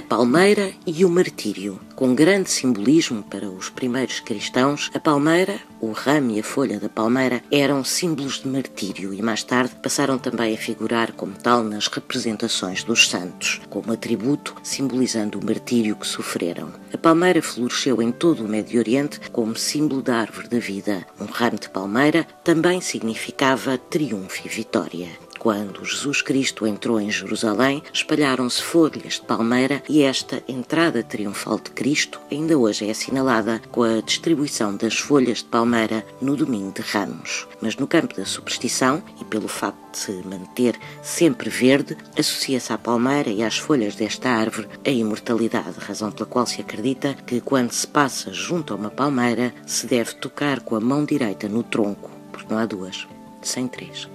palmeira e o martírio. Com grande simbolismo para os primeiros cristãos, a palmeira, o ramo e a folha da palmeira eram símbolos de martírio e mais tarde passaram também a figurar como tal nas representações dos santos, como atributo simbolizando o martírio que sofreram. A palmeira floresceu em todo o Médio Oriente como símbolo da árvore da vida. Um ramo de palmeira também significava triunfo e vitória. Quando Jesus Cristo entrou em Jerusalém, espalharam-se folhas de palmeira e esta entrada triunfal de Cristo ainda hoje é assinalada com a distribuição das folhas de palmeira no domingo de Ramos. Mas no campo da superstição, e pelo facto de se manter sempre verde, associa-se à palmeira e às folhas desta árvore a imortalidade, razão pela qual se acredita que quando se passa junto a uma palmeira se deve tocar com a mão direita no tronco, porque não há duas, sem três.